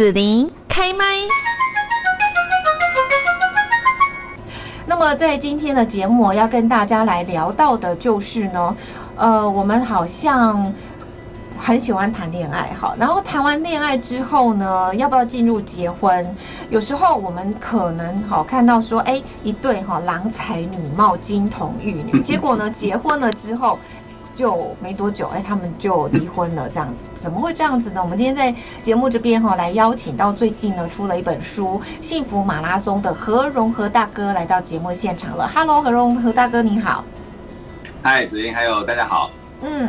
子琳开麦。那么在今天的节目要跟大家来聊到的就是呢，呃，我们好像。很喜欢谈恋爱哈，然后谈完恋爱之后呢，要不要进入结婚？有时候我们可能好看到说，哎，一对哈郎才女貌、金童玉女，结果呢，结婚了之后就没多久，哎，他们就离婚了，这样子怎么会这样子呢？我们今天在节目这边哈，来邀请到最近呢出了一本书《幸福马拉松》的何荣何大哥来到节目现场了。Hello，何荣何大哥你好。嗨，子英，还有大家好。嗯。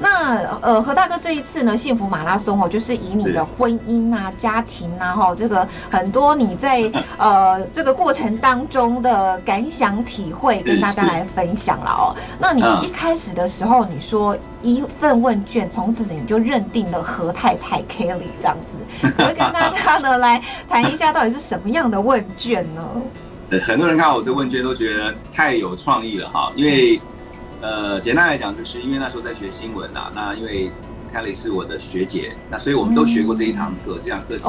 那呃，何大哥这一次呢，幸福马拉松哦，就是以你的婚姻啊、家庭啊，哈，这个很多你在呃这个过程当中的感想体会，跟大家来分享了哦。那你一开始的时候，你说一份问卷，从此你就认定了何太太 Kelly 这样子，我会跟大家呢来谈一下，到底是什么样的问卷呢？很多人看我这问卷都觉得太有创意了哈，因为。呃，简单来讲，就是因为那时候在学新闻啊，那因为 Kelly 是我的学姐，那所以我们都学过这一堂课，这堂课是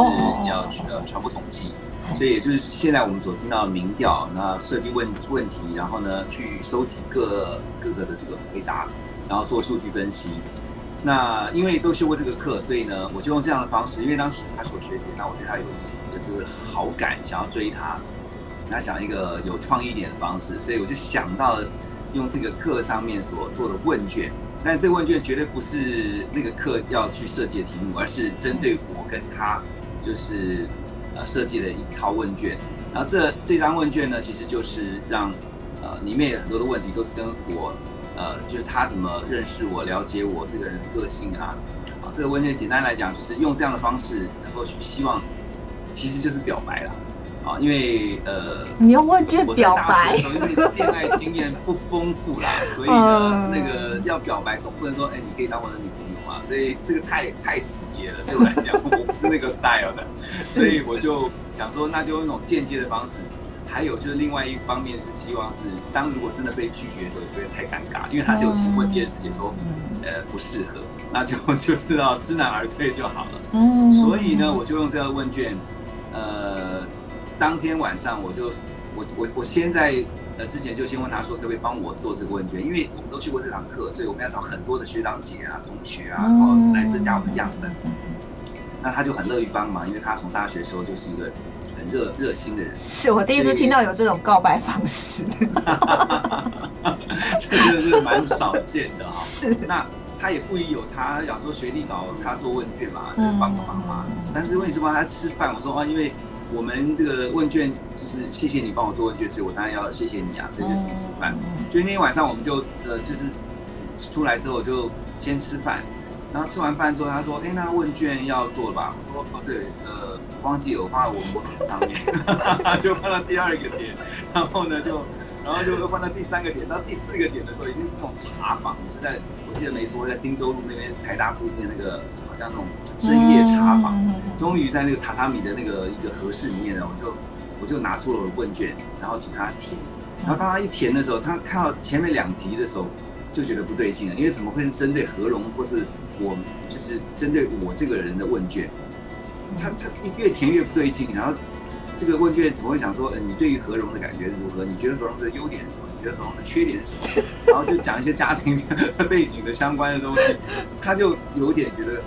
要呃传播统计，所以也就是现在我们所听到的民调，那设计问问题，然后呢去收集各各个的这个回答，然后做数据分析。那因为都修过这个课，所以呢我就用这样的方式，因为当时他是我学姐，那我对他有有这个好感，想要追他，那想一个有创意一点的方式，所以我就想到了。用这个课上面所做的问卷，但这个问卷绝对不是那个课要去设计的题目，而是针对我跟他，就是呃设计的一套问卷。然后这这张问卷呢，其实就是让呃里面有很多的问题都是跟我呃就是他怎么认识我、了解我这个人的个性啊。啊，这个问卷简单来讲，就是用这样的方式能够去希望，其实就是表白了。啊，因为呃，你用问卷表白，因为恋爱经验不丰富啦，所以呢，那个要表白总不能说，哎，你可以当我的女朋友嘛，所以这个太太直接了，对我来讲，我不是那个 style 的，所以我就想说，那就用一种间接的方式。还有就是另外一方面是希望是，当如果真的被拒绝的时候，也不会太尴尬，因为他是有提问件事情说，呃，不适合，那就就知道知难而退就好了。嗯，所以呢，我就用这个问卷，呃。当天晚上我就我我我先在呃之前就先问他说可不可以帮我做这个问卷，因为我们都去过这堂课，所以我们要找很多的学长姐啊、同学啊，然后来增加我们的样本。那他就很乐于帮忙，因为他从大学时候就是一个很热热心的人。是我第一次听到有这种告白方式，这真的是蛮少见的哈。是，那他也不疑有他，想说学弟找他做问卷嘛，就帮帮忙嘛。但是为什么他吃饭？我说啊，因为。我们这个问卷就是谢谢你帮我做问卷，所以我当然要谢谢你啊，所以就请吃饭。就那天晚上我们就呃就是出来之后就先吃饭，然后吃完饭之后他说：“哎，那问卷要做了吧？”我说：“哦对，呃忘记了，我放在我脖子上面，就放到第二个点，然后呢就然后就又换到第三个点，到第四个点的时候已经是那种茶坊，就在我记得没错，在汀州路那边台大附近的那个好。”像那种深夜茶坊，终于在那个榻榻米的那个一个合适里面呢，我就我就拿出了我的问卷，然后请他填。然后当他一填的时候，他看到前面两题的时候，就觉得不对劲了，因为怎么会是针对何荣或是我，就是针对我这个人的问卷？他他越填越不对劲，然后这个问卷怎么会想说，呃，你对于何荣的感觉是如何？你觉得何荣的优点是什么？你觉得何荣的缺点是什么？然后就讲一些家庭背景的相关的东西，他就有点觉得。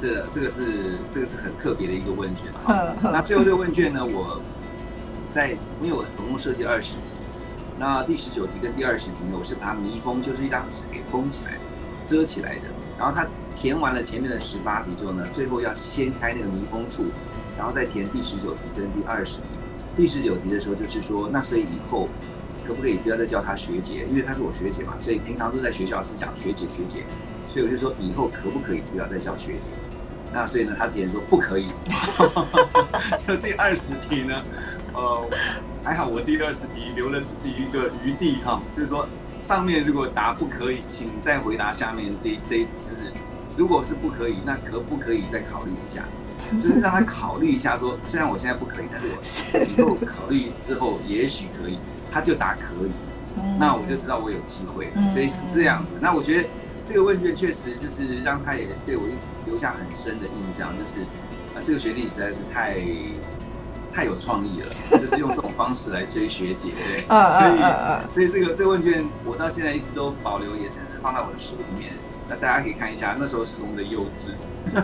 这 这个是这个是很特别的一个问卷哈。那最后这个问卷呢，我在因为我总共设计二十题，那第十九题跟第二十题呢，我是把它密封，就是一张纸给封起来，遮起来的。然后他填完了前面的十八题之后呢，最后要掀开那个密封处，然后再填第十九题跟第二十题。第十九题的时候就是说，那所以以后可不可以不要再叫她学姐，因为她是我学姐嘛，所以平常都在学校是讲学姐学姐，所以我就说以后可不可以不要再叫学姐。那所以呢，他之前说不可以。就第二十题呢，呃，还好我第二十题留了自己一个余地哈，就是说上面如果答不可以，请再回答下面这这一题，就是如果是不可以，那可不可以再考虑一下？就是让他考虑一下，说虽然我现在不可以，但 是我以后考虑之后也许可以。他就答可以，那我就知道我有机会，所以是这样子。那我觉得。这个问卷确实就是让他也对我留下很深的印象，就是，啊，这个学弟实在是太太有创意了，就是用这种方式来追学姐，对，所以所以这个这个问卷我到现在一直都保留，也甚至放在我的书里面。那大家可以看一下，那时候是多么的幼稚。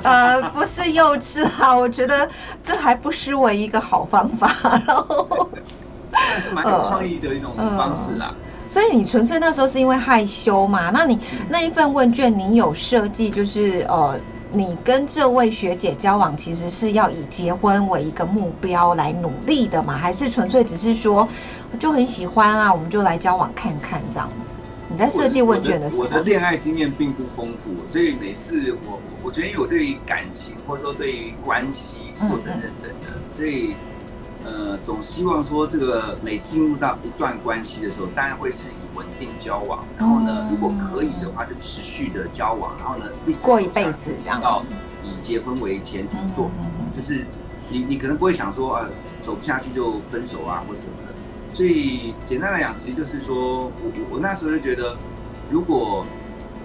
呃，不是幼稚啊，我觉得这还不失为一个好方法。然后，但是蛮有创意的一种方式啦。所以你纯粹那时候是因为害羞嘛？那你那一份问卷，你有设计就是呃，你跟这位学姐交往，其实是要以结婚为一个目标来努力的嘛？还是纯粹只是说就很喜欢啊，我们就来交往看看这样子？你在设计问卷的时候，我的恋爱经验并不丰富，所以每次我我觉得我对于感情或者说对于关系是做很认真的，所以呃总希望说这个每进入到一段关系的时候，当然会是以稳定交往，然后呢如果可以的话就持续的交往，然后呢一直过一辈子，然后以结婚为前提做，就是你你可能不会想说啊走不下去就分手啊或什么的。所以简单来讲，其实就是说我我我那时候就觉得，如果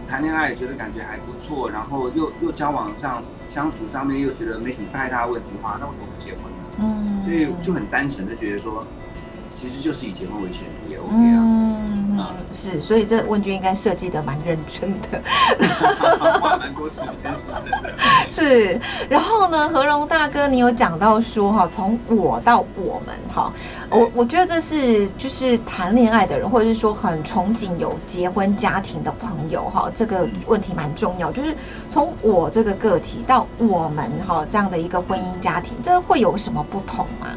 谈恋爱觉得感觉还不错，然后又又交往上相处上面又觉得没什么太大问题的话，那为什么不结婚呢？嗯，所以就很单纯的觉得说，其实就是以结婚为前提也 OK 啊。是，所以这问卷应该设计的蛮认真的，花蛮多时间是真的。是，然后呢，何荣大哥，你有讲到说哈，从我到我们哈，我我觉得这是就是谈恋爱的人，或者是说很憧憬有结婚家庭的朋友哈，这个问题蛮重要，就是从我这个个体到我们哈这样的一个婚姻家庭，这会有什么不同吗？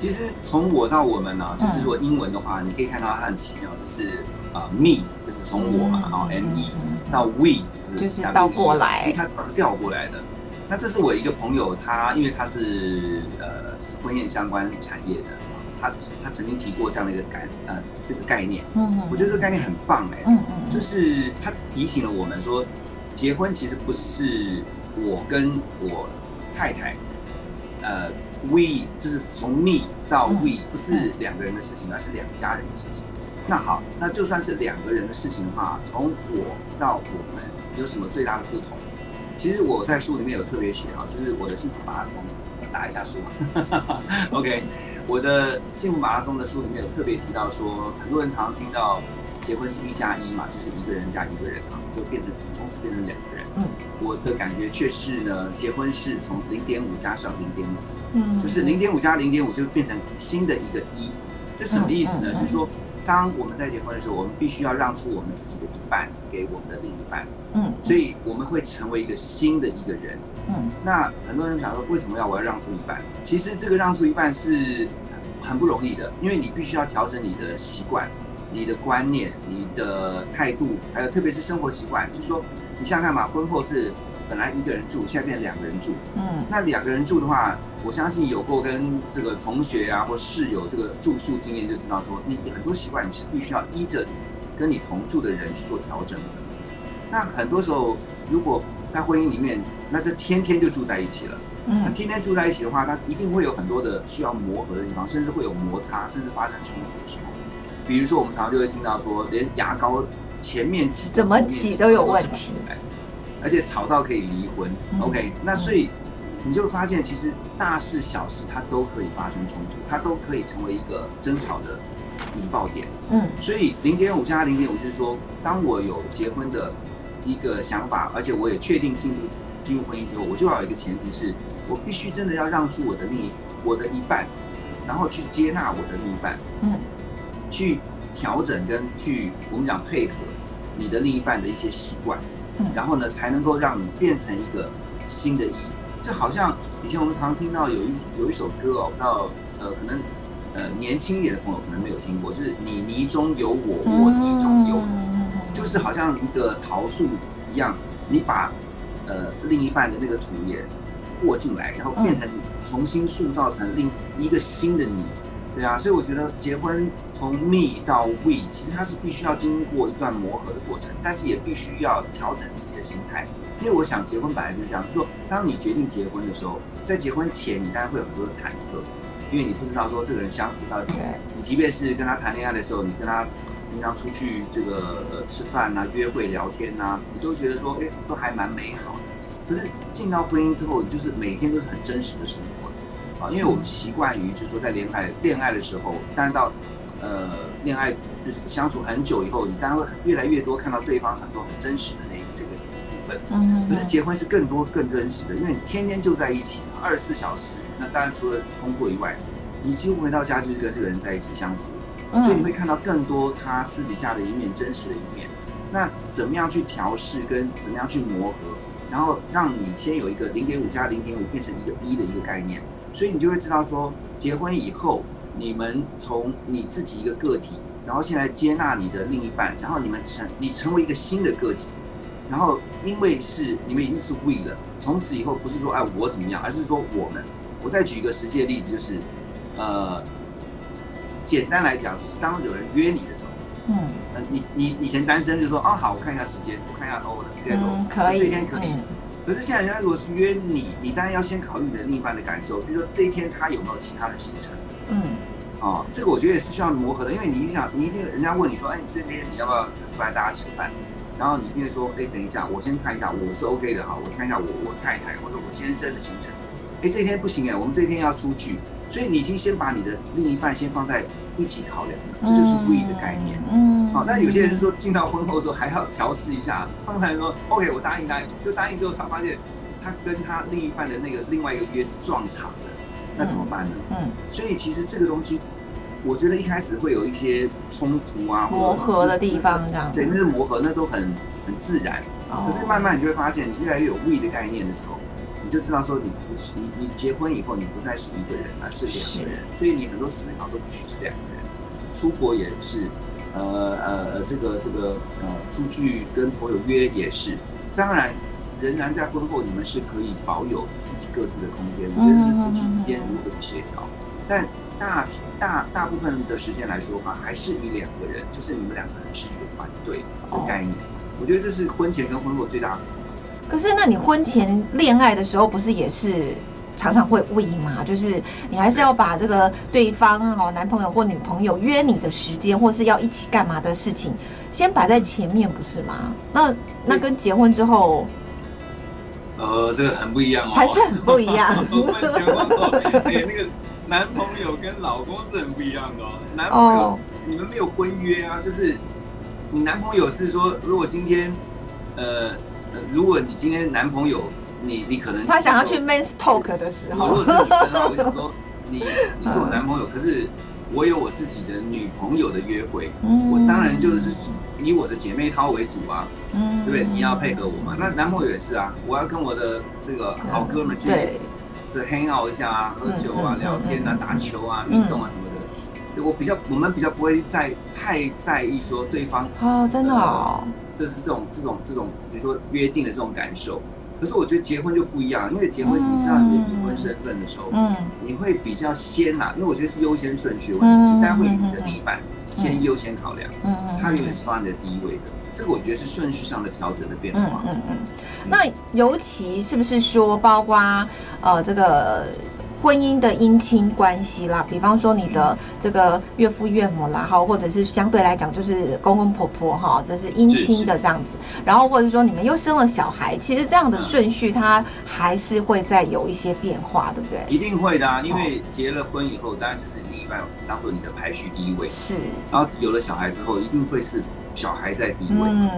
其实从我到我们呢，就是如果英文的话，你可以看到它很奇妙就是，啊，me 就是从我嘛，然后 m e 到 we 就是倒过来，它是调过来的。那这是我一个朋友，他因为他是呃就是婚宴相关产业的，他他曾经提过这样的一个概呃这个概念，嗯，我觉得这个概念很棒哎，嗯嗯，就是他提醒了我们说，结婚其实不是我跟我太太，呃。We 就是从 me 到 we 不是两个人的事情，而是两家人的事情。那好，那就算是两个人的事情的话，从我到我们有什么最大的不同？其实我在书里面有特别写啊，就是我的幸福马拉松，打一下书。OK，我的幸福马拉松的书里面有特别提到说，很多人常常听到结婚是一加一嘛，就是一个人加一个人啊，就变成从此变成两个人。嗯，我的感觉却是呢，结婚是从零点五加上零点五。嗯，就是零点五加零点五就变成新的一个一，这什么意思呢？就是说，当我们在结婚的时候，我们必须要让出我们自己的一半给我们的另一半。嗯，所以我们会成为一个新的一个人。嗯，那很多人想说，为什么要我要让出一半？其实这个让出一半是很不容易的，因为你必须要调整你的习惯、你的观念、你的态度，还有特别是生活习惯。就是说，你想想看嘛，婚后是。本来一个人住，现在变两个人住。嗯，那两个人住的话，我相信有过跟这个同学啊或室友这个住宿经验，就知道说，你很多习惯你是必须要依着跟你同住的人去做调整的。那很多时候，如果在婚姻里面，那这天天就住在一起了。嗯，那天天住在一起的话，它一定会有很多的需要磨合的地方，甚至会有摩擦，甚至发生冲突的时候。比如说，我们常常就会听到说，连牙膏前面挤怎么挤都有问题。而且吵到可以离婚，OK？那所以你就发现，其实大事小事它都可以发生冲突，它都可以成为一个争吵的引爆点。嗯，所以零点五加零点五就是说，当我有结婚的一个想法，而且我也确定进入进入婚姻之后，我就要有一个前提是，我必须真的要让出我的另一我的一半，然后去接纳我的另一半，嗯，去调整跟去我们讲配合你的另一半的一些习惯。然后呢，才能够让你变成一个新的一。这好像以前我们常听到有一有一首歌哦，到呃可能呃年轻一点的朋友可能没有听过，就是你泥中有我，我泥中有你，就是好像一个桃树一样，你把呃另一半的那个土也和进来，然后变成重新塑造成另一个新的你。对啊，所以我觉得结婚从 me 到 we，其实它是必须要经过一段磨合的过程，但是也必须要调整自己的心态。因为我想结婚本来就是这样，就说当你决定结婚的时候，在结婚前你当然会有很多的忐忑，因为你不知道说这个人相处到底，你即便是跟他谈恋爱的时候，你跟他平常出去这个吃饭啊、约会聊天啊，你都觉得说哎都还蛮美好的。可是进到婚姻之后，就是每天都是很真实的生活啊，因为我们习惯于就是说在恋爱恋爱的时候，当然到呃恋爱就是相处很久以后，你当然会越来越多看到对方很多很真实的那这个一部分。嗯。可是结婚是更多更真实的，因为你天天就在一起，二十四小时。那当然除了工作以外，你几乎回到家就是跟这个人在一起相处，所以你会看到更多他私底下的一面，真实的一面。那怎么样去调试，跟怎么样去磨合，然后让你先有一个零点五加零点五变成一个一的一个概念，所以你就会知道说，结婚以后，你们从你自己一个个体，然后现在接纳你的另一半，然后你们成你成为一个新的个体，然后因为是你们已经是 we 了，从此以后不是说哎我怎么样，而是说我们。我再举一个实际的例子，就是，呃，简单来讲，就是当有人约你的时候。嗯，呃，你你以前单身就说哦好，我看一下时间，我看一下哦我的时间都可以，这一天可以。可是现在人家如果是约你，你当然要先考虑你的另一半的感受，比如说这一天他有没有其他的行程。嗯，哦，这个我觉得也是需要磨合的，因为你想，你一定人家问你说，哎，你这边你要不要就出来大家吃饭？然后你一定会说，哎，等一下，我先看一下，我是 OK 的哈，我看一下我我太太或者我先生的行程。哎，这一天不行哎，我们这一天要出去，所以你已经先把你的另一半先放在一起考量了，这就是故意的概念。嗯，好，那有些人说进到婚后的时候还要调试一下，他们还说 OK，我答应答应，就答应之后他发现他跟他另一半的那个另外一个约是撞场的，那怎么办呢？嗯，所以其实这个东西，我觉得一开始会有一些冲突啊，磨合的地方这样。对，那是磨合，那都很很自然。可是慢慢你就会发现，你越来越有 we 的概念的时候。你就知道说，你不你你结婚以后，你不再是一个人，而是两个人，所以你很多思考都必须是两个人。出国也是，呃呃，这个这个呃，出去跟朋友约也是。当然，仍然在婚后，你们是可以保有自己各自的空间。我觉得是夫妻之间如何协调。但大大大部分的时间来说的话，还是以两个人，就是你们两个人是一个团队的概念。我觉得这是婚前跟婚后最大的。可是，那你婚前恋爱的时候，不是也是常常会问吗？就是你还是要把这个对方哦，男朋友或女朋友约你的时间，或是要一起干嘛的事情，先摆在前面，不是吗？那那跟结婚之后，呃，这个很不一样哦，还是很不一样。那个男朋友跟老公是很不一样的哦。男朋友，你们没有婚约啊？就是你男朋友是说，如果今天，呃。如果你今天男朋友，你你可能他想要去 men's talk 的时候，如果是女生，我想说你你是我男朋友，可是我有我自己的女朋友的约会，我当然就是以我的姐妹淘为主啊，对不对？你要配合我嘛。那男朋友也是啊，我要跟我的这个好哥们去，对，hang out 一下啊，喝酒啊，聊天啊，打球啊，运动啊什么的。对我比较，我们比较不会在太在意说对方哦，真的哦。就是这种这种这种，比如说约定的这种感受。可是我觉得结婚就不一样，因为结婚你上你的离婚身份的时候，嗯，你会比较先呐，因为我觉得是优先顺序问题，待会你的另一半先优先考量，嗯嗯，他永远是放在第一位的。这个我觉得是顺序上的调整的变化。嗯嗯嗯。那尤其是不是说，包括呃这个。婚姻的姻亲关系啦，比方说你的这个岳父岳母啦，哈，或者是相对来讲就是公公婆婆哈，这是姻亲的这样子。然后或者说你们又生了小孩，其实这样的顺序它还是会再有一些变化，对不对？一定会的啊，因为结了婚以后，当然就是另一半当做你的排序第一位。是。然后有了小孩之后，一定会是小孩在第一位。嗯。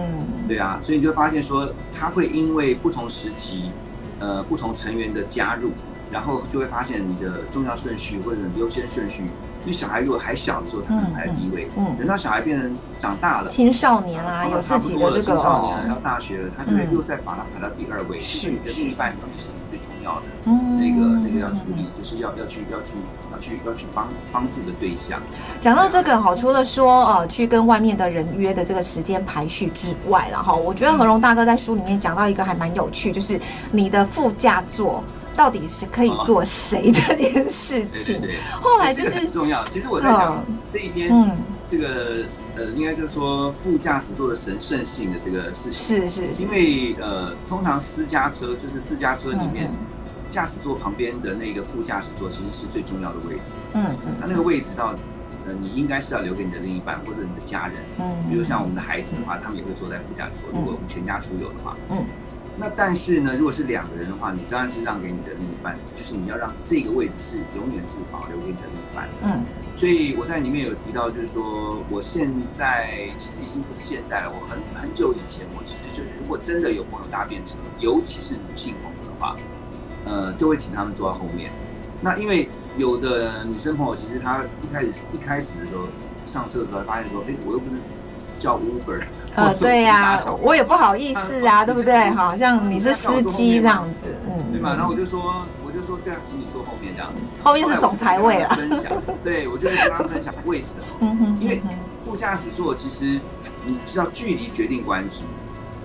对啊，所以你就发现说，他会因为不同时期，呃，不同成员的加入。然后就会发现你的重要顺序或者优先顺序，因为小孩如果还小的时候，他可能排第一位。嗯，等到小孩变成长大了，青少年啦，有自己的这个青少年要大学了，他就会又再把它排到第二位。是你的另一半到底是你最重要的，嗯那个那个要处理，就是要要去要去要去要去帮帮助的对象。讲到这个哈，除了说呃去跟外面的人约的这个时间排序之外了哈，我觉得何荣大哥在书里面讲到一个还蛮有趣，就是你的副驾座。到底是可以做谁这件事情？后来就是很重要。其实我在想这一边，嗯，这个呃，应该就是说副驾驶座的神圣性的这个事情。是是。因为呃，通常私家车就是自家车里面，驾驶座旁边的那个副驾驶座其实是最重要的位置。嗯嗯。那那个位置到呃，你应该是要留给你的另一半或者你的家人。嗯。比如像我们的孩子的话，他们也会坐在副驾驶座。如果我们全家出游的话，嗯。那但是呢，如果是两个人的话，你当然是让给你的另一半，就是你要让这个位置是永远是保留给你的另一半。嗯。所以我在里面有提到，就是说我现在其实已经不是现在了，我很很久以前，我其实就是如果真的有朋友搭便车，尤其是女性朋友的话，呃，就会请他们坐在后面。那因为有的女生朋友，其实她一开始一开始的时候上车的时候，发现说，哎，我又不是叫 Uber。呃，对呀，我也不好意思啊，对不对？好像你是司机这样子，嗯，对嘛？然后我就说，我就说，对啊，请你坐后面这样子。后面是总裁位了。分享，对我就会跟他分享为什么？因为副驾驶座其实你知道距离决定关系，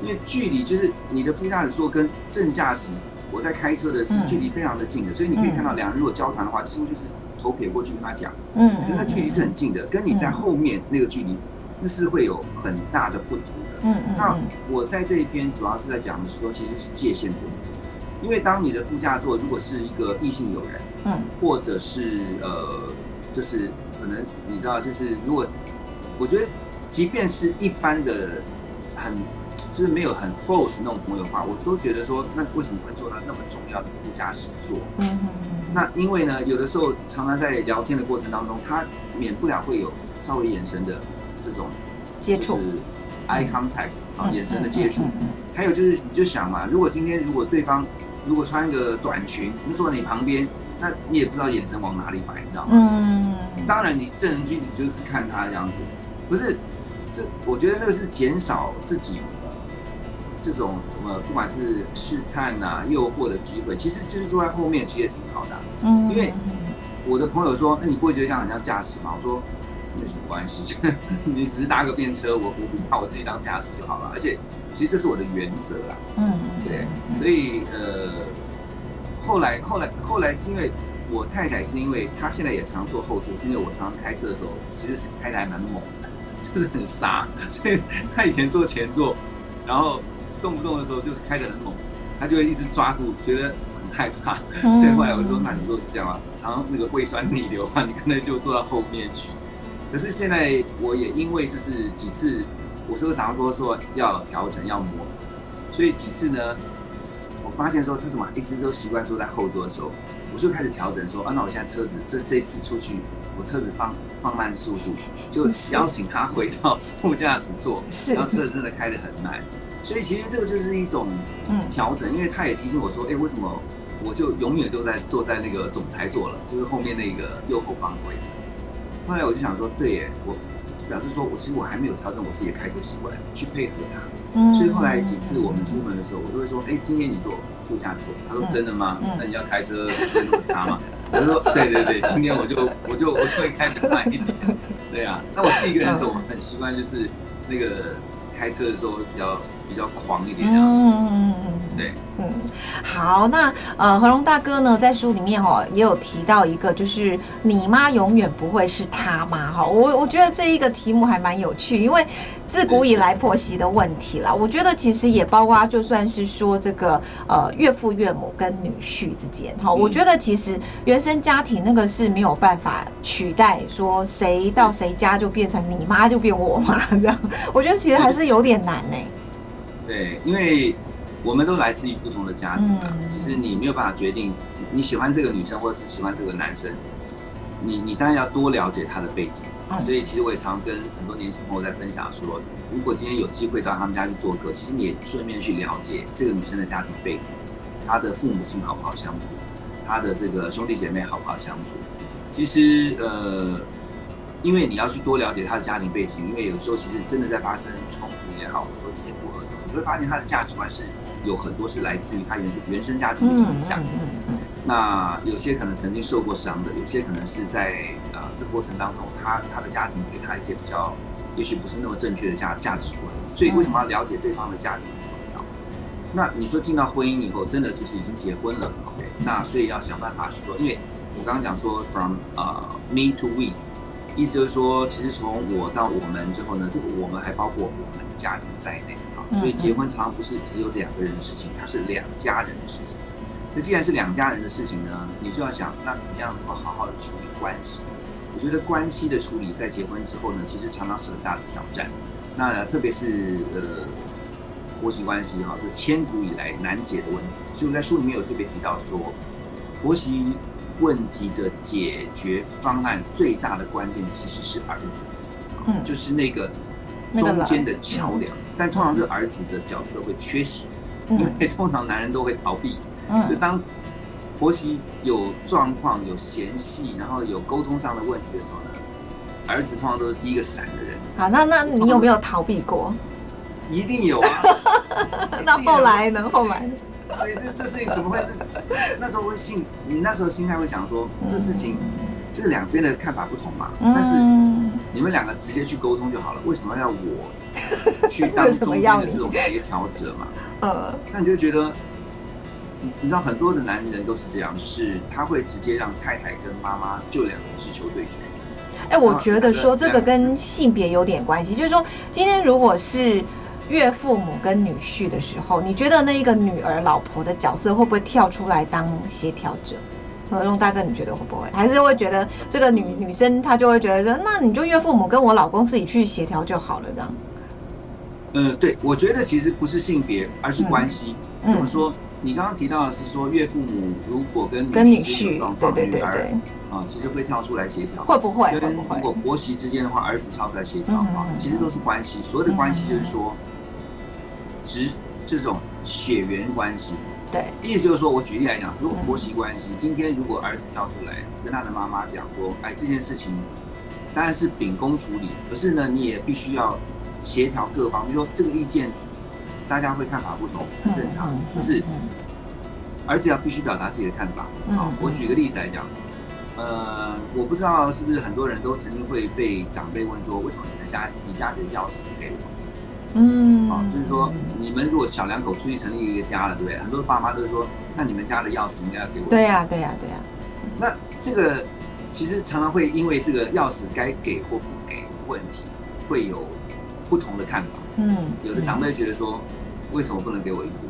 因为距离就是你的副驾驶座跟正驾驶，我在开车的是距离非常的近的，所以你可以看到两人如果交谈的话，几乎就是头撇过去跟他讲，嗯，那距离是很近的，跟你在后面那个距离。那是会有很大的不同的。嗯嗯。那我在这一篇主要是在讲的是说，其实是界限的问题。因为当你的副驾座如果是一个异性友人，嗯，或者是呃，就是可能你知道，就是如果我觉得，即便是一般的很就是没有很 close 那种朋友的话，我都觉得说，那为什么会坐到那么重要的副驾驶座？嗯嗯嗯。那因为呢，有的时候常常在聊天的过程当中，他免不了会有稍微眼神的。这种接触，eye contact 啊，眼神的接触，还有就是，你就想嘛，如果今天如果对方如果穿一个短裙，就坐在你旁边，那你也不知道眼神往哪里摆，你知道吗？嗯，当然你正人君子就是看他这样子，不是，这我觉得那个是减少自己这种呃，不管是试探呐、诱惑的机会，其实就是坐在后面其实也挺好的，嗯，因为我的朋友说，那你不会觉得这样很像驾驶吗？我说。没什么关系，你只是搭个便车，我我不怕，我自己当驾驶就好了。而且，其实这是我的原则啦。嗯，对，所以呃，后来后来后来是因为我太太是因为她现在也常坐后座，是因为我常常开车的时候其实是开的还蛮猛的，就是很傻，所以她以前坐前座，然后动不动的时候就是开的很猛，她就会一直抓住，觉得很害怕。所以后来我说，那你如果是这样啊，常那个胃酸逆流的话，你可能就坐到后面去。可是现在我也因为就是几次，我是不是常说说要调整要磨合，所以几次呢，我发现说他怎么一直都习惯坐在后座的时候，我就开始调整说啊，那我现在车子这这次出去，我车子放放慢速度，就邀请他回到副驾驶座，然后车子真的开得很慢，所以其实这个就是一种调整，因为他也提醒我说，哎，为什么我就永远就在坐在那个总裁座了，就是后面那个右后方的位置。后来我就想说，对耶，我表示说我其实我还没有调整我自己的开车习惯，去配合他。嗯。所以后来几次我们出门的时候，我都会说，哎，今天你坐副驾驶座。他说真的吗？那你要开车会那么差吗？我说对对对，今天我就 我就我就会开慢一点。对啊，那我自己一个人的时候，我很习惯就是那个开车的时候比较比较狂一点。嗯。对。嗯，好，那呃，何龙大哥呢，在书里面哈也有提到一个，就是你妈永远不会是他妈哈。我我觉得这一个题目还蛮有趣，因为自古以来婆媳的问题啦，我觉得其实也包括就算是说这个呃岳父岳母跟女婿之间哈，我觉得其实原生家庭那个是没有办法取代，说谁到谁家就变成你妈就变我妈这样，我觉得其实还是有点难呢。对，因为。我们都来自于不同的家庭啊，其实你没有办法决定你喜欢这个女生或者是喜欢这个男生，你你当然要多了解他的背景。所以其实我也常跟很多年轻朋友在分享说，如果今天有机会到他们家去做客，其实你也顺便去了解这个女生的家庭背景，她的父母亲好不好相处，她的这个兄弟姐妹好不好相处。其实呃，因为你要去多了解她的家庭背景，因为有时候其实真的在发生冲突也好，或者说一些不合时，你会发现他的价值观是。有很多是来自于他原原生家庭的影响，那有些可能曾经受过伤的，有些可能是在呃这过程当中，他他的家庭给他一些比较，也许不是那么正确的价价值观，所以为什么要了解对方的家庭很重要？那你说进到婚姻以后，真的就是已经结婚了，OK？那所以要想办法是说，因为我刚刚讲说 from 啊 me to we，意思就是说，其实从我到我们之后呢，这个我们还包括我们的家庭在内。所以结婚常常不是只有两个人的事情，它是两家人的事情。那既然是两家人的事情呢，你就要想，那怎么样能够好好的处理关系？我觉得关系的处理在结婚之后呢，其实常常是很大的挑战。那特别是呃，婆媳关系哈，是千古以来难解的问题。所以我在书里面有特别提到说，婆媳问题的解决方案最大的关键其实是儿子，嗯，就是那个中间的桥梁。但通常这个儿子的角色会缺席，因为 通常男人都会逃避。嗯，就当婆媳有状况、有嫌隙，然后有沟通上的问题的时候呢，儿子通常都是第一个闪的人。好，那那你有没有逃避过？一定有啊！那后来呢？后来？所以这这事情怎么会是？那时候会信，你那时候心态会想说，这事情就是两边的看法不同嘛。但是你们两个直接去沟通就好了，为什么要我 去当中间的这种协调者嘛？呃，那你就觉得，你知道很多的男人都是这样，就是他会直接让太太跟妈妈就两个直球对决。哎，我觉得说这个跟性别有点关系，就是说今天如果是。岳父母跟女婿的时候，你觉得那一个女儿、老婆的角色会不会跳出来当协调者？何用大哥，你觉得会不会？还是会觉得这个女女生她就会觉得说，那你就岳父母跟我老公自己去协调就好了，这样？嗯，对，我觉得其实不是性别，而是关系。怎么说？你刚刚提到的是说岳父母如果跟跟女婿，对对对对，啊，其实会跳出来协调，会不会？跟如果婆媳之间的话，儿子跳出来协调的话，其实都是关系。所有的关系就是说。直这种血缘关系，对，意思就是说，我举例来讲，如果婆媳关系，今天如果儿子跳出来跟他的妈妈讲说，哎，这件事情当然是秉公处理，可是呢，你也必须要协调各方，比如说这个意见大家会看法不同，很正常，可是儿子要必须表达自己的看法。好，我举个例子来讲，呃，我不知道是不是很多人都曾经会被长辈问说，为什么你的家你家的钥匙不给我？嗯，啊，就是说，你们如果小两口出去成立一个家了，对不对？很多爸妈都是说，那你们家的钥匙应该要给我。对呀，对呀，对呀。那这个其实常常会因为这个钥匙该给或不给问题，会有不同的看法。嗯，有的长辈觉得说，为什么不能给我一副？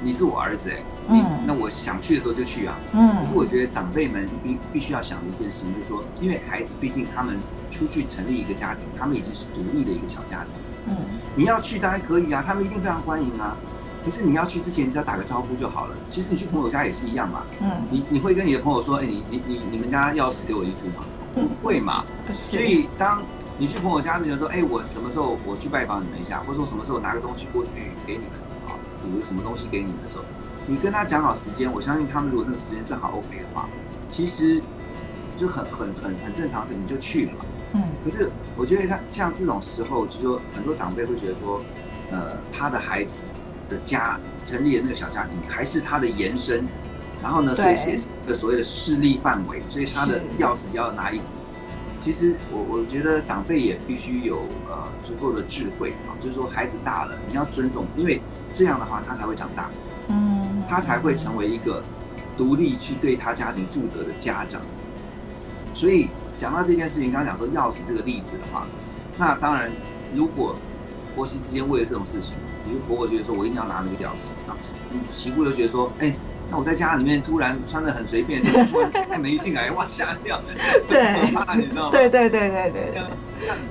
你是我儿子哎，嗯，那我想去的时候就去啊。嗯，可是我觉得长辈们必必须要想的一件事情，就是说，因为孩子毕竟他们出去成立一个家庭，他们已经是独立的一个小家庭。嗯，你要去当然可以啊，他们一定非常欢迎啊。可是你要去之前，你只要打个招呼就好了。其实你去朋友家也是一样嘛。嗯，你你会跟你的朋友说，哎，你你你你们家钥匙给我一副吗？不会嘛。所以当你去朋友家之前说，哎，我什么时候我去拜访你们一下，或者说什么时候拿个东西过去给你们啊，煮个什么东西给你们的时候，你跟他讲好时间，我相信他们如果那个时间正好 OK 的话，其实就很很很很正常的，你就去了嘛。嗯，可是我觉得像像这种时候，就说很多长辈会觉得说，呃，他的孩子的家成立的那个小家庭还是他的延伸，然后呢，所以写的所谓的势力范围，所以他的钥匙要拿一副。其实我我觉得长辈也必须有呃足够的智慧啊，就是说孩子大了，你要尊重，因为这样的话他才会长大，嗯，他才会成为一个独立去对他家庭负责的家长，所以。讲到这件事情，刚刚讲说钥匙这个例子的话，那当然，如果婆媳之间为了这种事情，比如婆婆觉得说我一定要拿那个钥匙，啊，媳妇就觉得说，哎，那我在家里面突然穿的很随便，突然开门一进来，哇吓掉，对，你知道吗？对对对对对，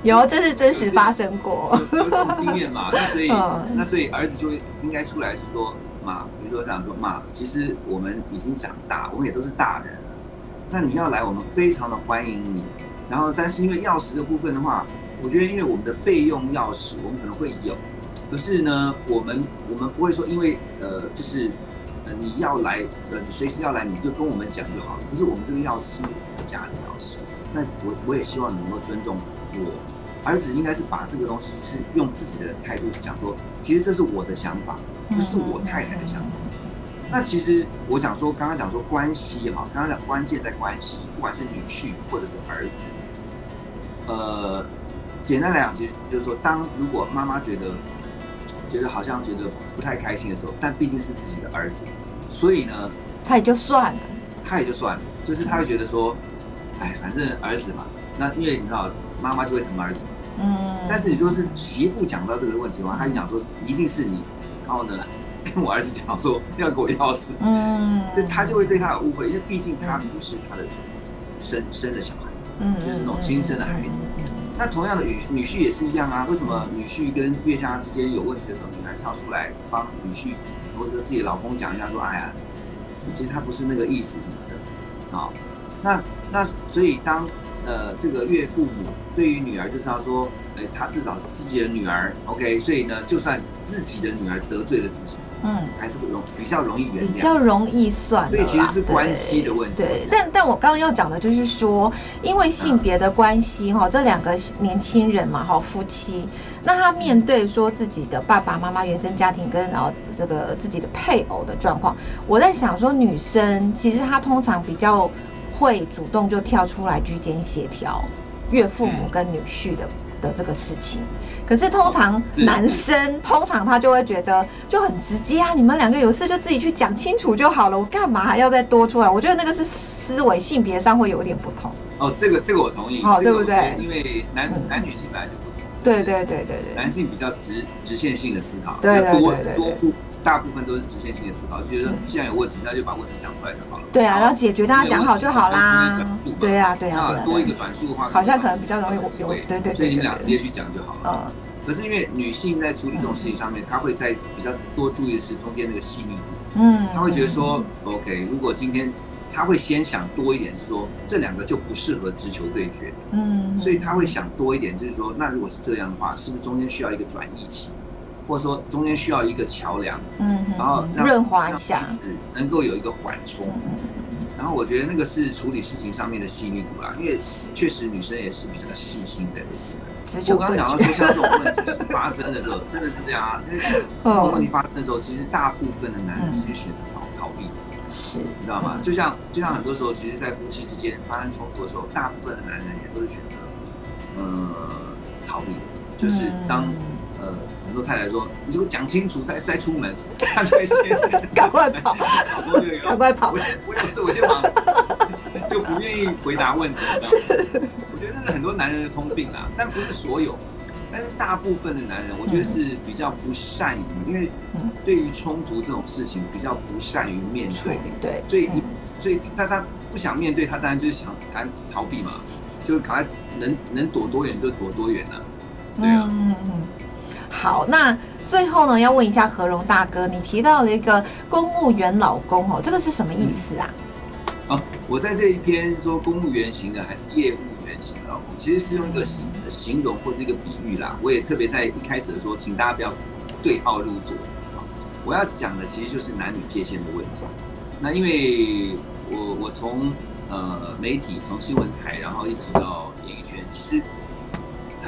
有，这是真实发生过，有这种经验嘛？那所以，那所以儿子就应该出来是说，妈，比如说这样说，妈，其实我们已经长大，我们也都是大人。那你要来，我们非常的欢迎你。然后，但是因为钥匙的部分的话，我觉得因为我们的备用钥匙，我们可能会有。可是呢，我们我们不会说，因为呃，就是呃你要来，呃你随时要来，你就跟我们讲就好了。可是我们这个钥匙是我家的钥匙。那我我也希望你能够尊重我儿子，应该是把这个东西是用自己的态度去讲说，其实这是我的想法，不是我太太的想法。那其实我想说，刚刚讲说关系哈，刚刚讲关键在关系，不管是女婿或者是儿子，呃，简单来讲，其实就是说，当如果妈妈觉得觉得好像觉得不太开心的时候，但毕竟是自己的儿子，所以呢，他也就算了，他也就算了，就是他会觉得说，哎，反正儿子嘛，那因为你知道，妈妈就会疼儿子，嗯，但是你说是媳妇讲到这个问题的话，他就讲说一定是你，然后呢？跟我儿子讲说要给我钥匙，嗯，就他就会对他有误会，因为毕竟他不是他的生生的小孩，嗯，就是那种亲生的孩子，那同样的女女婿也是一样啊。为什么女婿跟岳家之间有问题的时候，女儿跳出来帮女婿或者自己老公讲一下，说：“哎呀，其实他不是那个意思什么的。”啊，那那所以当呃这个岳父母对于女儿就是要说，哎，他至少是自己的女儿，OK，所以呢，就算自己的女儿得罪了自己。嗯，还是容比较容易原谅，比较容易算，对，其实是关系的问题。对，但但我刚刚要讲的就是说，因为性别的关系哈，这两个年轻人嘛哈，夫妻，那他面对说自己的爸爸妈妈原生家庭跟然后这个自己的配偶的状况，我在想说，女生其实她通常比较会主动就跳出来居间协调岳父母跟女婿的。的这个事情，可是通常男生通常他就会觉得就很直接啊，你们两个有事就自己去讲清楚就好了，我干嘛还要再多出来？我觉得那个是思维性别上会有点不同。哦，这个这个我同意，哦，对不对？因为男男女性本来就不同。对对对对对。男性比较直直线性的思考，对对对对。大部分都是直线性的思考，就觉得既然有问题，那就把问题讲出来就好了。对啊，然后解决，大家讲好就好啦。对啊，对啊。那多一个转述的话，好像可能比较容易有对对。所以你们俩直接去讲就好了。嗯。可是因为女性在处理这种事情上面，她会在比较多注意的是中间那个细腻度。嗯。她会觉得说，OK，如果今天她会先想多一点，是说这两个就不适合直球对决。嗯。所以她会想多一点，就是说，那如果是这样的话，是不是中间需要一个转移期？或者说中间需要一个桥梁，嗯，然后润滑一下，能够有一个缓冲。然后我觉得那个是处理事情上面的细腻度啦，因为确实女生也是比较细心在这些。我刚刚讲到说像这种问题发生的时候，真的是这样啊，因为这 种问题发生的时候，其实大部分的男人其实选择逃逃避，是，你知道吗？就像就像很多时候，其实，在夫妻之间发生冲突的时候，大部分的男人也都是选择呃逃避，就是当呃。很多太太说：“你如果讲清楚再再出门，他就会先 赶快跑，赶快跑。我我有事我先忙，就不愿意回答问题。我觉得这是很多男人的通病啊，但不是所有，但是大部分的男人，我觉得是比较不善于，因为对于冲突这种事情比较不善于面对。对，所以所以他他不想面对，他当然就是想赶逃避嘛，就赶快能能躲多远就躲多远了。对啊。”好，那最后呢，要问一下何荣大哥，你提到了一个公务员老公哦，这个是什么意思啊？啊，我在这一篇说公务员型的还是业务员型的老公，其实是用一个形容或者一个比喻啦。我也特别在一开始的说，请大家不要对号入座。我要讲的其实就是男女界限的问题。那因为我我从呃媒体从新闻台，然后一直到演艺圈，其实。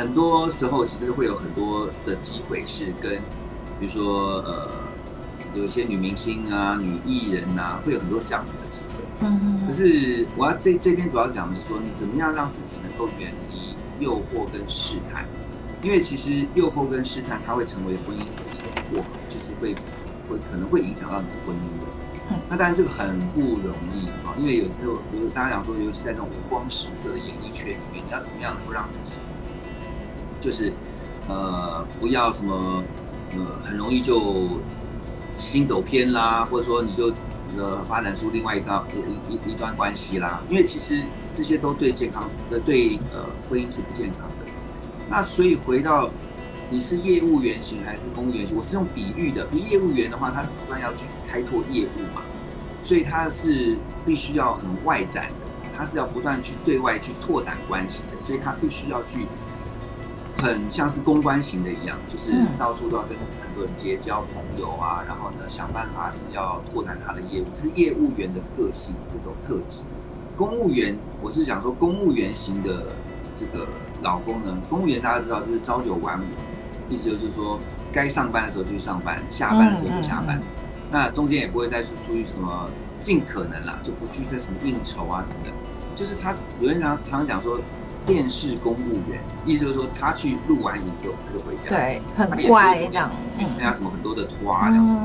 很多时候其实会有很多的机会是跟，比如说呃，有一些女明星啊、女艺人呐，会有很多相处的机会。嗯嗯。可是我要这这边主要讲的是说，你怎么样让自己能够远离诱惑跟试探，因为其实诱惑跟试探它会成为婚姻的一个过河，就是会会可能会影响到你的婚姻的。嗯。那当然这个很不容易啊，因为有时候比如大家讲说，尤其在那种五光十色的演艺圈里面，你要怎么样能够让自己。就是，呃，不要什么，呃，很容易就心走偏啦，或者说你就呃发展出另外一段一一一段关系啦。因为其实这些都对健康呃对呃婚姻是不健康的。那所以回到你是业务员型还是公务员型？我是用比喻的，比业务员的话，他是不断要去开拓业务嘛，所以他是必须要很外展的，他是要不断去对外去拓展关系的，所以他必须要去。很像是公关型的一样，就是到处都要跟很多人结交朋友啊，然后呢想办法是要拓展他的业务，这是业务员的个性这种特质。公务员，我是讲说公务员型的这个老公呢，公务员大家知道就是朝九晚五，意思就是说该上班的时候就去上班，下班的时候就下班，那中间也不会再出出于什么尽可能啦，就不去在什么应酬啊什么的，就是他有人常常讲说。电视公务员，意思就是说，他去录完影之后，他就回家，对，很乖这样，参加什么很多的拖啊这样子。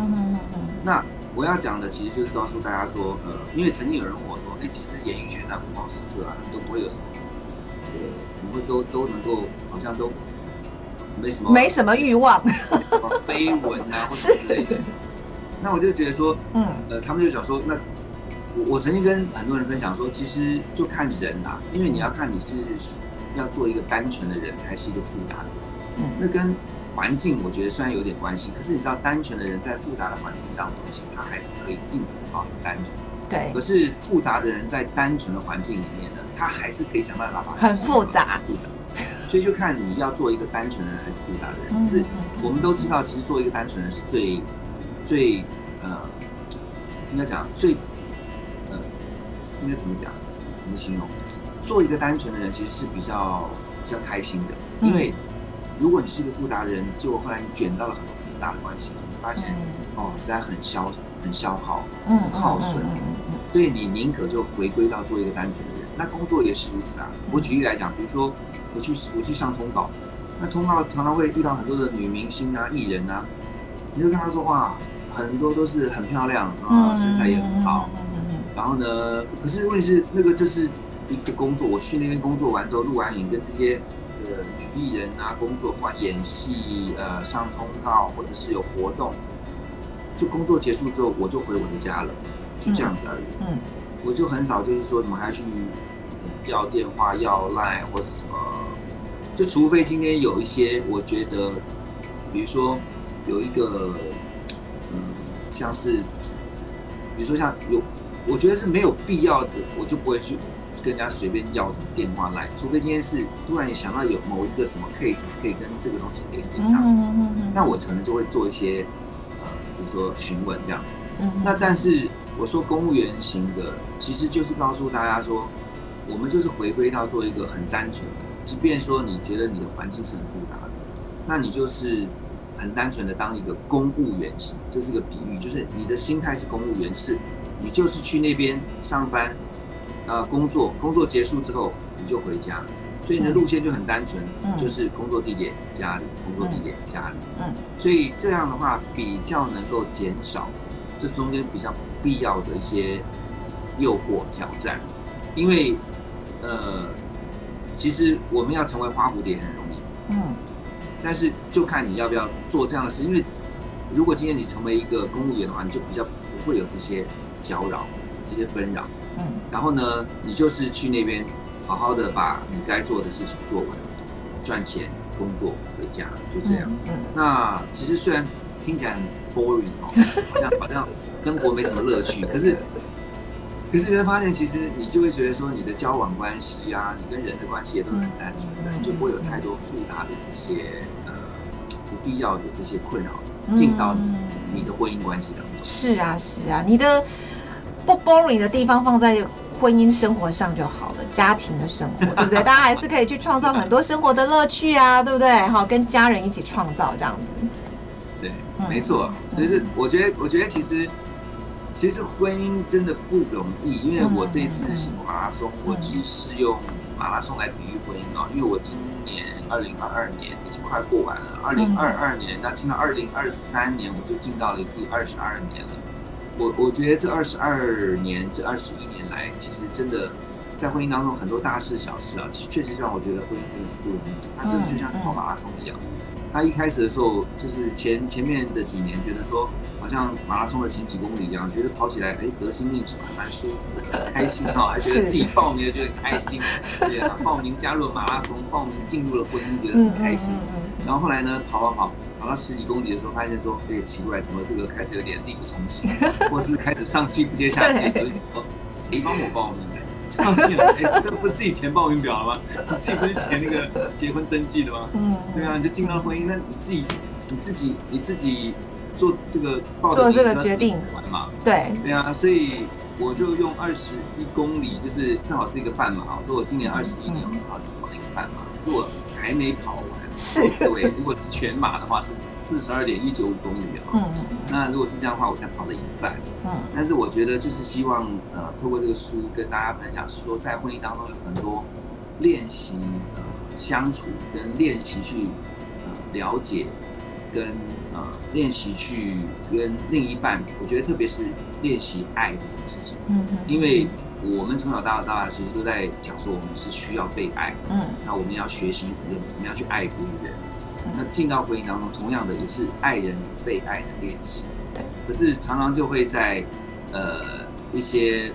那我要讲的其实就是告诉大家说，呃，因为曾经有人问我说，哎，其实演艺圈那五光十色啊，都不会有什么，呃，怎么会都都能够，好像都没什么，没什么欲望，什么绯闻 啊或者之类的。那我就觉得说，嗯，呃，他们就想说，那。我我曾经跟很多人分享说，其实就看人啦，因为你要看你是要做一个单纯的人，还是一个复杂的人？嗯，那跟环境我觉得虽然有点关系，可是你知道，单纯的人在复杂的环境当中，其实他还是可以尽可能保持单纯。对。可是复杂的人在单纯的环境里面呢，他还是可以想办法把很复杂。复杂。所以就看你要做一个单纯的人还是复杂的人。可是我们都知道，其实做一个单纯的人是最最呃，应该讲最呃，应该怎么讲？怎么形容？做一个单纯的人其实是比较比较开心的，因为如果你是一个复杂的人，结果后来你卷到了很多复杂的关系，你发现哦，实在很消很消耗，很耗损，所以你宁可就回归到做一个单纯的人。那工作也是如此啊。我举例来讲，比如说我去我去上通告，那通告常常会遇到很多的女明星啊、艺人啊，你就跟他说话，很多都是很漂亮啊，身材也很好，然后呢，可是问题是那个就是。一个工作，我去那边工作完之后，录完影跟这些这个女艺人啊工作，不管演戏、呃上通告或者是有活动，就工作结束之后，我就回我的家了，就这样子而已。嗯，我就很少就是说什么还要去要电话、要赖或是什么，就除非今天有一些我觉得，比如说有一个嗯，像是比如说像有，我觉得是没有必要的，我就不会去。跟人家随便要什么电话来，除非今天是突然也想到有某一个什么 case 是可以跟这个东西连接上，那我可能就会做一些呃，比如说询问这样子。那但是我说公务员型的，其实就是告诉大家说，我们就是回归到做一个很单纯的，即便说你觉得你的环境是很复杂的，那你就是很单纯的当一个公务员型，这是个比喻，就是你的心态是公务员，是你就是去那边上班。呃，工作工作结束之后你就回家，所以你的路线就很单纯，就是工作地点家里，工作地点家里。嗯，所以这样的话比较能够减少这中间比较必要的一些诱惑挑战，因为呃，其实我们要成为花蝴蝶很容易，嗯，但是就看你要不要做这样的事，因为如果今天你成为一个公务员的话，你就比较不会有这些搅扰，这些纷扰。嗯，然后呢，你就是去那边好好的把你该做的事情做完，赚钱、工作、回家，就这样。嗯，那其实虽然听起来很 boring 哦，好像好像生活没什么乐趣，可是可是你会发现，其实你就会觉得说，你的交往关系啊，你跟人的关系也都是很单纯的，就不会有太多复杂的这些呃不必要的这些困扰进到你的婚姻关系当中。是啊，是啊，你的。不 boring 的地方放在婚姻生活上就好了，家庭的生活，对不对？大家还是可以去创造很多生活的乐趣啊，对不对？好，跟家人一起创造这样子。对，没错。就是我觉得，我觉得其实，其实婚姻真的不容易。因为我这次是马拉松，我只是用马拉松来比喻婚姻啊。因为我今年二零二二年已经快过完了，二零二二年，那进到二零二三年，我就进到了第二十二年了。我我觉得这二十二年，这二十一年来，其实真的在婚姻当中很多大事小事啊，其实确实让我觉得婚姻真的是不容易。它真的就像是跑马拉松一样。他一开始的时候，就是前前面的几年，觉得说好像马拉松的前几公里一样，觉得跑起来哎得心应手，还蛮舒服的，很开心哈，还觉得自己报名了觉得开心，对啊，报名加入了马拉松，报名进入了婚姻，觉得很开心。然后后来呢，跑跑跑，跑到十几公里的时候，发现说哎奇怪，怎么这个开始有点力不从心，或是开始上气不接下气，所以说谁帮我报名？上去了，哎，这不是自己填报名表了吗？你自己不是填那个结婚登记的吗？嗯，对啊，你就进到婚姻，那你自己，你自己，你自己做这个报做这个决定完嘛？对，对啊，所以我就用二十一公里，就是正好是一个半马。我说我今年二十一年，我正好是跑了一个半马，可是我还没跑完。是，对，如果是全马的话是。四十二点一九五公里啊，嗯，那如果是这样的话，我才跑了一半，嗯，但是我觉得就是希望呃，透过这个书跟大家分享，是说在婚姻当中有很多练习呃相处跟练习去呃了解跟呃练习去跟另一半，我觉得特别是练习爱这件事情，嗯因为我们从小到大其实都在讲说我们是需要被爱，嗯，那我们要学习怎么样去爱别人。那进到婚姻当中，同样的也是爱人被爱的练习。对。可是常常就会在，呃，一些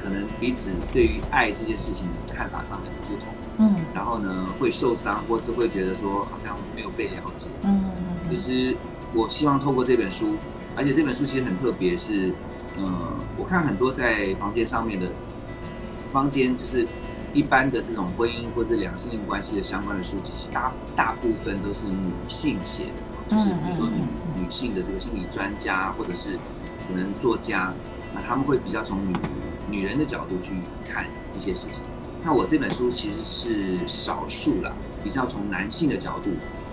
可能彼此对于爱这件事情看法上面不同，嗯，然后呢会受伤，或是会觉得说好像没有被了解，嗯嗯。其实我希望透过这本书，而且这本书其实很特别，是，呃，我看很多在房间上面的房间，就是一般的这种婚姻或者两性关系的相关的书籍，其实大大部分都是女性写的，就是比如说女女性的这个心理专家，或者是可能作家。那他们会比较从女女人的角度去看一些事情。那我这本书其实是少数了，比较从男性的角度，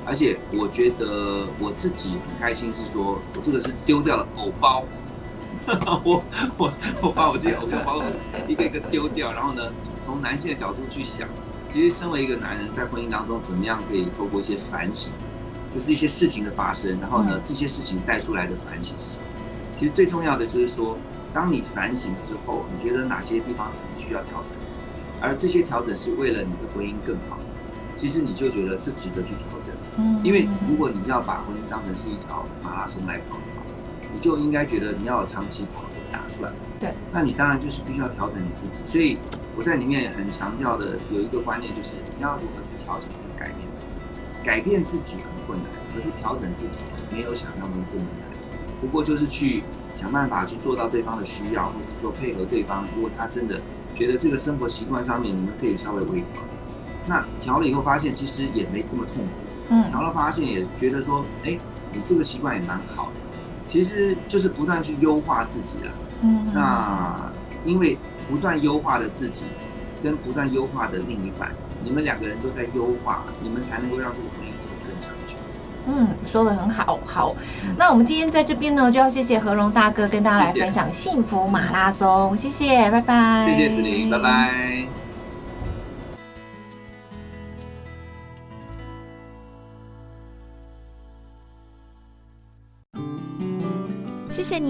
而且我觉得我自己很开心，是说我这个是丢掉了偶包，我我我把我这些偶像包袱一个一个丢掉，然后呢，从男性的角度去想，其实身为一个男人在婚姻当中，怎么样可以透过一些反省，就是一些事情的发生，然后呢，这些事情带出来的反省是什么？其实最重要的就是说。当你反省之后，你觉得哪些地方是你需要调整，而这些调整是为了你的婚姻更好，其实你就觉得这值得去调整。嗯，因为如果你要把婚姻当成是一条马拉松来跑你就应该觉得你要有长期跑的打算。对，那你当然就是必须要调整你自己。所以我在里面很强调的有一个观念，就是你要如何去调整跟改变自己。改变自己很困难，可是调整自己没有想象中这么难。不过就是去。想办法去做到对方的需要，或是说配合对方。如果他真的觉得这个生活习惯上面你们可以稍微微调，那调了以后发现其实也没这么痛苦。嗯，调了发现也觉得说，哎，你这个习惯也蛮好的。其实就是不断去优化自己了。嗯，那因为不断优化的自己，跟不断优化的另一半，你们两个人都在优化，你们才能够让这个婚姻走得更长久。嗯，说的很好，好。那我们今天在这边呢，就要谢谢何荣大哥跟大家来分享幸福马拉松，谢谢，拜拜。谢谢子林，拜拜。